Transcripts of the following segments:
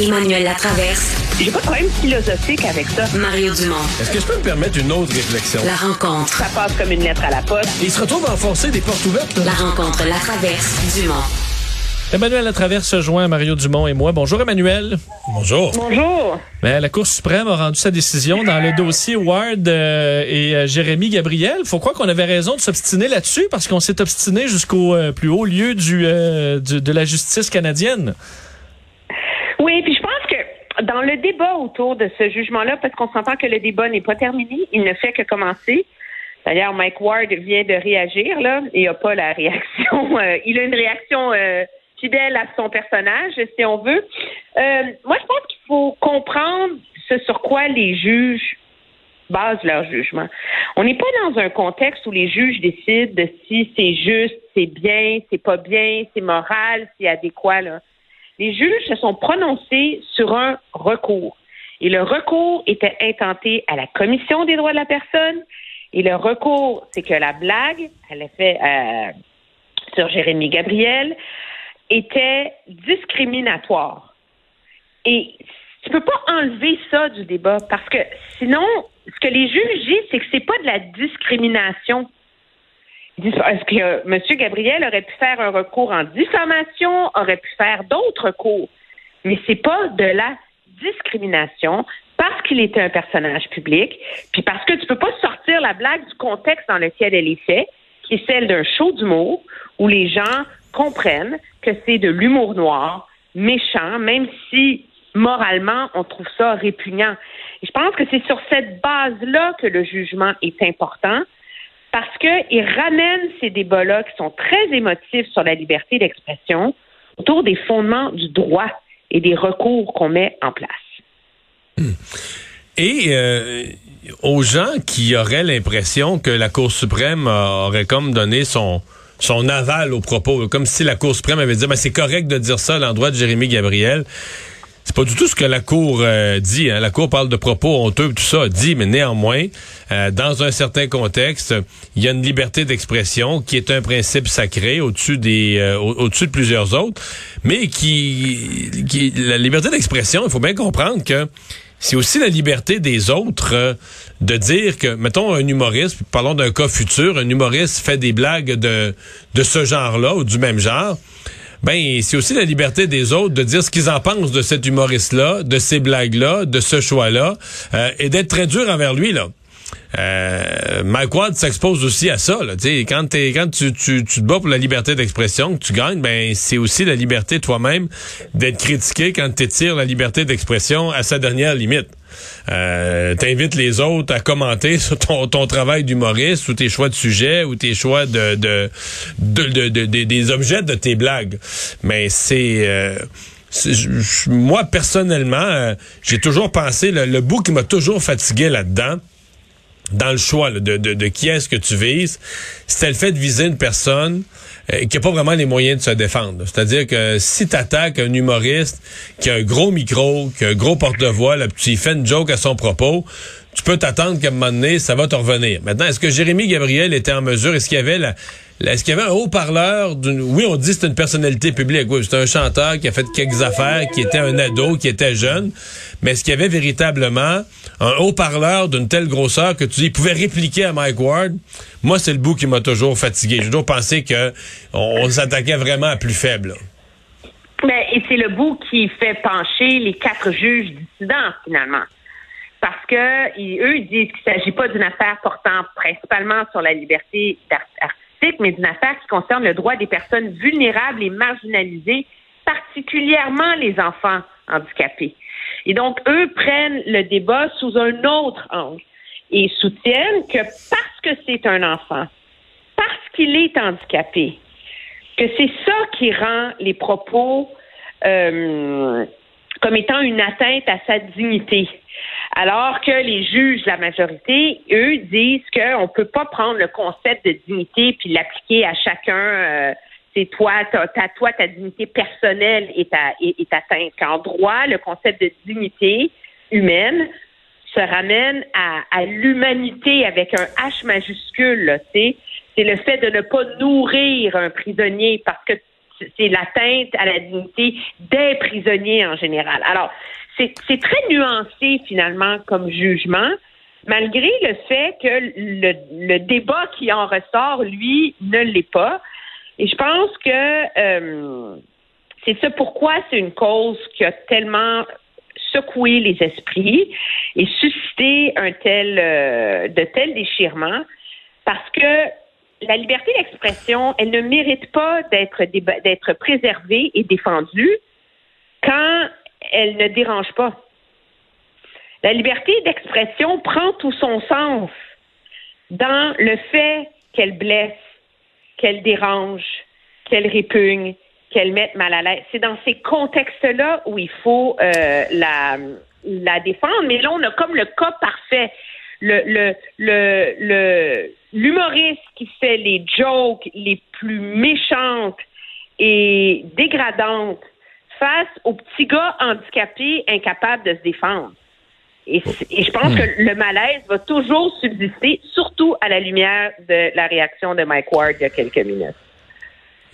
Emmanuel Latraverse. J'ai pas de problème philosophique avec ça. Mario Dumont. Est-ce que je peux me permettre une autre réflexion? La rencontre. Ça passe comme une lettre à la poste. Il se retrouve à enfoncer des portes ouvertes. La rencontre, la traverse, Dumont. Emmanuel Latraverse se joint à Mario Dumont et moi. Bonjour Emmanuel. Bonjour. Bonjour. Ben, la Cour suprême a rendu sa décision dans le dossier Ward euh, et euh, Jérémy Gabriel. Faut croire qu'on avait raison de s'obstiner là-dessus parce qu'on s'est obstiné jusqu'au euh, plus haut lieu du, euh, du- de la justice canadienne. Oui, puis je pense que dans le débat autour de ce jugement-là, parce qu'on s'entend que le débat n'est pas terminé, il ne fait que commencer. D'ailleurs, Mike Ward vient de réagir, là, et n'a pas la réaction. euh, il a une réaction euh, fidèle à son personnage, si on veut. Euh, moi, je pense qu'il faut comprendre ce sur quoi les juges basent leur jugement. On n'est pas dans un contexte où les juges décident de si c'est juste, c'est bien, c'est pas bien, c'est moral, c'est adéquat. Là. Les juges se sont prononcés sur un recours. Et le recours était intenté à la Commission des droits de la personne. Et le recours, c'est que la blague, elle a fait euh, sur Jérémy Gabriel, était discriminatoire. Et tu peux pas enlever ça du débat parce que sinon, ce que les juges disent, c'est que c'est pas de la discrimination. Est-ce que M. Gabriel aurait pu faire un recours en diffamation, aurait pu faire d'autres recours, mais c'est pas de la discrimination parce qu'il était un personnage public, puis parce que tu peux pas sortir la blague du contexte dans lequel elle est faite, qui est celle d'un show d'humour où les gens comprennent que c'est de l'humour noir, méchant, même si moralement on trouve ça répugnant. Je pense que c'est sur cette base-là que le jugement est important parce qu'il ramène ces débats-là qui sont très émotifs sur la liberté d'expression autour des fondements du droit et des recours qu'on met en place. Et euh, aux gens qui auraient l'impression que la Cour suprême aurait comme donné son son aval aux propos, comme si la Cour suprême avait dit ben, c'est correct de dire ça à l'endroit de Jérémy Gabriel. C'est pas du tout ce que la Cour euh, dit. Hein. La Cour parle de propos honteux, tout ça, dit, mais néanmoins, euh, dans un certain contexte, il y a une liberté d'expression qui est un principe sacré au-dessus des, euh, au- au-dessus de plusieurs autres, mais qui, qui la liberté d'expression, il faut bien comprendre que c'est aussi la liberté des autres euh, de dire que, mettons, un humoriste, parlons d'un cas futur, un humoriste fait des blagues de, de ce genre-là ou du même genre. Ben, c'est aussi la liberté des autres de dire ce qu'ils en pensent de cet humoriste-là, de ces blagues-là, de ce choix-là, euh, et d'être très dur envers lui, là. Euh, s'expose aussi à ça. Là. Quand, t'es- quand tu, tu, tu te bats pour la liberté d'expression, que tu gagnes, ben c'est aussi la liberté toi-même d'être critiqué quand tu étires la liberté d'expression à sa dernière limite. Euh, T'invites les autres à commenter sur ton, ton travail d'humoriste ou tes choix de sujet ou tes choix de, de, de, de- de- de- des objets de tes blagues. Mais c'est... euh, moi, personnellement, euh, j'ai toujours pensé, le, le bout qui m'a toujours fatigué là-dedans, dans le choix de, de, qui est-ce que tu vises, c'était le fait de viser une personne euh, qui n'a pas vraiment les moyens de se défendre. C'est-à-dire que si tu attaques un humoriste qui a un gros micro, qui a un gros porte-voix, tu fais une joke à son propos, tu peux t'attendre qu'à un moment donné, ça va te revenir. Maintenant, est-ce que Jérémy Gabriel était en mesure, est-ce qu'il y avait la- est-ce qu'il y avait un haut-parleur d'une, oui, on dit que c'est une personnalité publique, oui, c'est un chanteur qui a fait quelques affaires, qui était un ado, qui était jeune, mais est-ce qu'il y avait véritablement un haut-parleur d'une telle grosseur que tu dis, il pouvait répliquer à Mike Ward? Moi, c'est le bout qui m'a toujours fatigué. J'ai toujours pensé que on, s'attaquait vraiment à plus faible. Mais, et c'est le bout qui fait pencher les quatre juges dissidents, finalement. Parce que ils- eux disent qu'il ne s'agit pas d'une affaire portant principalement sur la liberté d'art- mais d'une affaire qui concerne le droit des personnes vulnérables et marginalisées, particulièrement les enfants handicapés. Et donc, eux prennent le débat sous un autre angle et soutiennent que parce que c'est un enfant, parce qu'il est handicapé, que c'est ça qui rend les propos euh, comme étant une atteinte à sa dignité. Alors que les juges la majorité, eux, disent qu'on ne peut pas prendre le concept de dignité puis l'appliquer à chacun. euh, c'est toi, ta, toi, ta dignité personnelle est, est- atteinte. Qu'en droit, le concept de dignité humaine se ramène à, à l'humanité avec un H majuscule. C'est le fait de ne pas nourrir un prisonnier parce que c'est l'atteinte à la dignité des prisonniers en général. Alors, c'est très nuancé finalement comme jugement, malgré le fait que le, débat qui en ressort, lui, ne l'est pas. Et je pense que euh, c'est ça pourquoi c'est une cause qui a tellement secoué les esprits et suscité un tel euh, de tels déchirements parce que la liberté d'expression, elle ne mérite pas d'être d'être préservée et défendue quand elle ne dérange pas. La liberté d'expression prend tout son sens dans le fait qu'elle blesse, qu'elle dérange, qu'elle répugne, qu'elle mette mal à l'aise. C'est dans ces contextes-là où il faut euh, la, défendre. Mais là, on a comme le cas parfait. L'humoriste qui fait les jokes les plus méchantes et dégradantes face aux petits gars handicapés incapables de se défendre. Et, et je pense que le malaise va toujours subsister, surtout à la lumière de la réaction de Mike Ward il y a quelques minutes.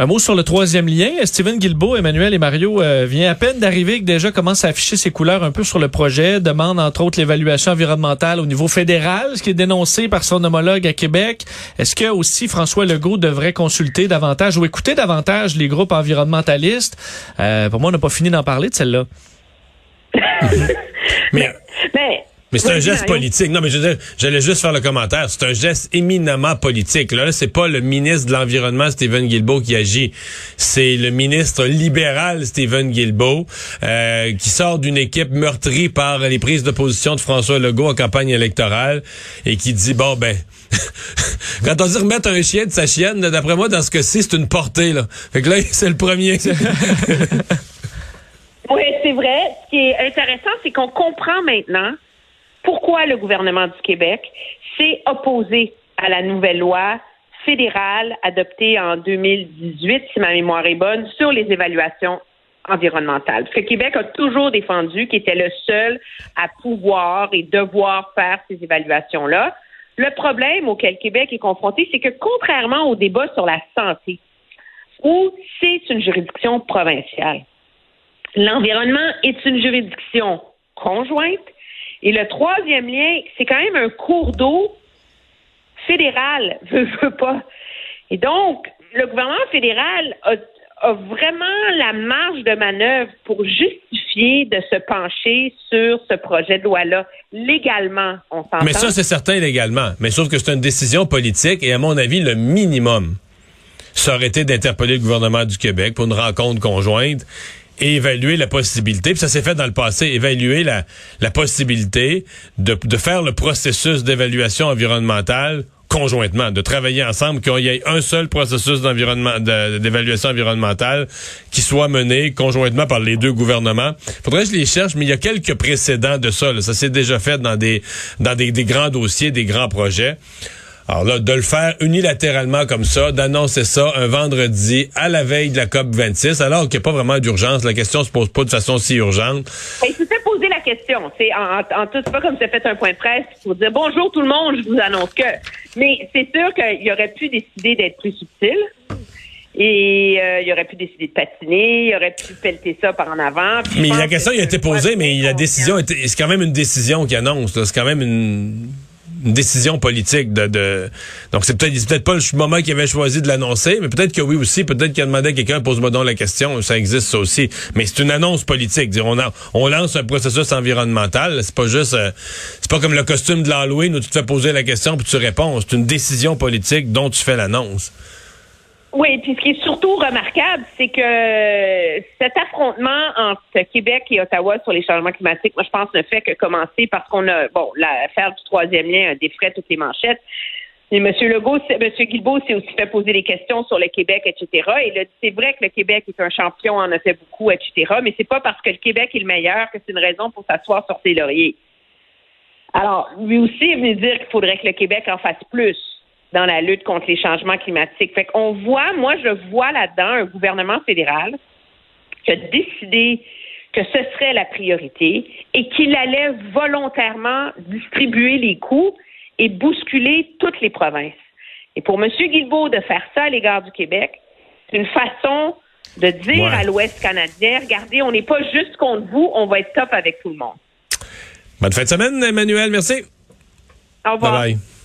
Un mot sur le troisième lien. Steven Guilbeault, Emmanuel et Mario euh, vient à peine d'arriver que déjà commence à afficher ses couleurs un peu sur le projet, demande entre autres l'évaluation environnementale au niveau fédéral, ce qui est dénoncé par son homologue à Québec. Est-ce que aussi François Legault devrait consulter davantage ou écouter davantage les groupes environnementalistes? Euh, pour moi, on n'a pas fini d'en parler de celle-là. mais, mais mais c'est un geste politique. Non, mais j'allais juste faire le commentaire. C'est un geste éminemment politique. Là, c'est pas le ministre de l'Environnement, Stephen Guilbeault, qui agit. C'est le ministre libéral, Stephen Guilbeault, euh, qui sort d'une équipe meurtrie par les prises de position de François Legault en campagne électorale et qui dit, bon, ben, quand on dit remettre un chien de sa chienne, d'après moi, dans ce cas-ci, c'est une portée, là. Fait que là, c'est le premier. oui, c'est vrai. Ce qui est intéressant, c'est qu'on comprend maintenant pourquoi le gouvernement du Québec s'est opposé à la nouvelle loi fédérale adoptée en 2018, si ma mémoire est bonne, sur les évaluations environnementales? Parce que Québec a toujours défendu qu'il était le seul à pouvoir et devoir faire ces évaluations-là. Le problème auquel Québec est confronté, c'est que contrairement au débat sur la santé, où c'est une juridiction provinciale, l'environnement est une juridiction conjointe et le troisième lien, c'est quand même un cours d'eau fédéral, veut, veut pas. Et donc, le gouvernement fédéral a, vraiment la marge de manœuvre pour justifier de se pencher sur ce projet de loi-là. Légalement, on s'entend. Mais ça, c'est certain légalement. Mais sauf que c'est une décision politique et à mon avis, le minimum, ça aurait été d'interpeller le gouvernement du Québec pour une rencontre conjointe et évaluer la possibilité, puis ça s'est fait dans le passé, évaluer la, la possibilité de, de faire le processus d'évaluation environnementale conjointement, de travailler ensemble, qu'il y ait un seul processus d'environnement, d'évaluation environnementale qui soit mené conjointement par les deux gouvernements. Faudrait que je les cherche, mais il y a quelques précédents de ça. Ça s'est déjà fait dans des dans des, des grands dossiers, des grands projets. Alors là, de le faire unilatéralement comme ça, d'annoncer ça un vendredi à la veille de la COP 26, alors qu'il n'y a pas vraiment d'urgence, la question se pose pas de façon si urgente. Il se fait poser la question. C'est en, en, tout, pas comme ça fait un point de presse pour dire bonjour tout le monde, je vous annonce que. Mais c'est sûr qu'il aurait pu décider d'être plus subtil. Et euh, il aurait pu décider de patiner, il aurait pu pelleter ça par en avant. Mais la question a été posée, mais la décision, c'est quand même une décision qui annonce. C'est quand même une décision politique de, de... donc c'est peut-être peut-être pas le moment qu'il avait choisi de l'annoncer mais peut-être que oui aussi peut-être qu'il a demandé à quelqu'un pose-moi donc la question ça existe ça aussi. Mais c'est une annonce politique dire on on lance un processus environnemental c'est pas juste euh, c'est pas comme le costume de l'Halloween où tu te fais poser la question puis tu réponds c'est une décision politique dont tu fais l'annonce oui, puis ce qui est surtout remarquable, c'est que cet affrontement entre Québec et Ottawa sur les changements climatiques, moi je pense ne fait que commencer parce qu'on a, bon, l'affaire du troisième lien a défrait toutes les manchettes. Et M. Legault, M. Guilbeault s'est aussi fait poser des questions sur le Québec, etc. Et c'est vrai que le Québec est un champion, en a fait beaucoup, etc. Mais c'est pas parce que le Québec est le meilleur que c'est une raison pour s'asseoir sur ses lauriers. Alors, lui aussi est venu dire qu'il faudrait que le Québec en fasse plus dans la lutte contre les changements climatiques. Fait qu'on voit, moi, je vois là-dedans un gouvernement fédéral qui a décidé que ce serait la priorité et qu'il allait volontairement distribuer les coûts et bousculer toutes les provinces. Et pour M. Guilbeault de faire ça à l'égard du Québec, c'est une façon de dire Ouais. à l'Ouest canadien, regardez, on n'est pas juste contre vous, on va être top avec tout le monde. Bonne fin de semaine, Emmanuel. Merci. Au revoir. Bye bye.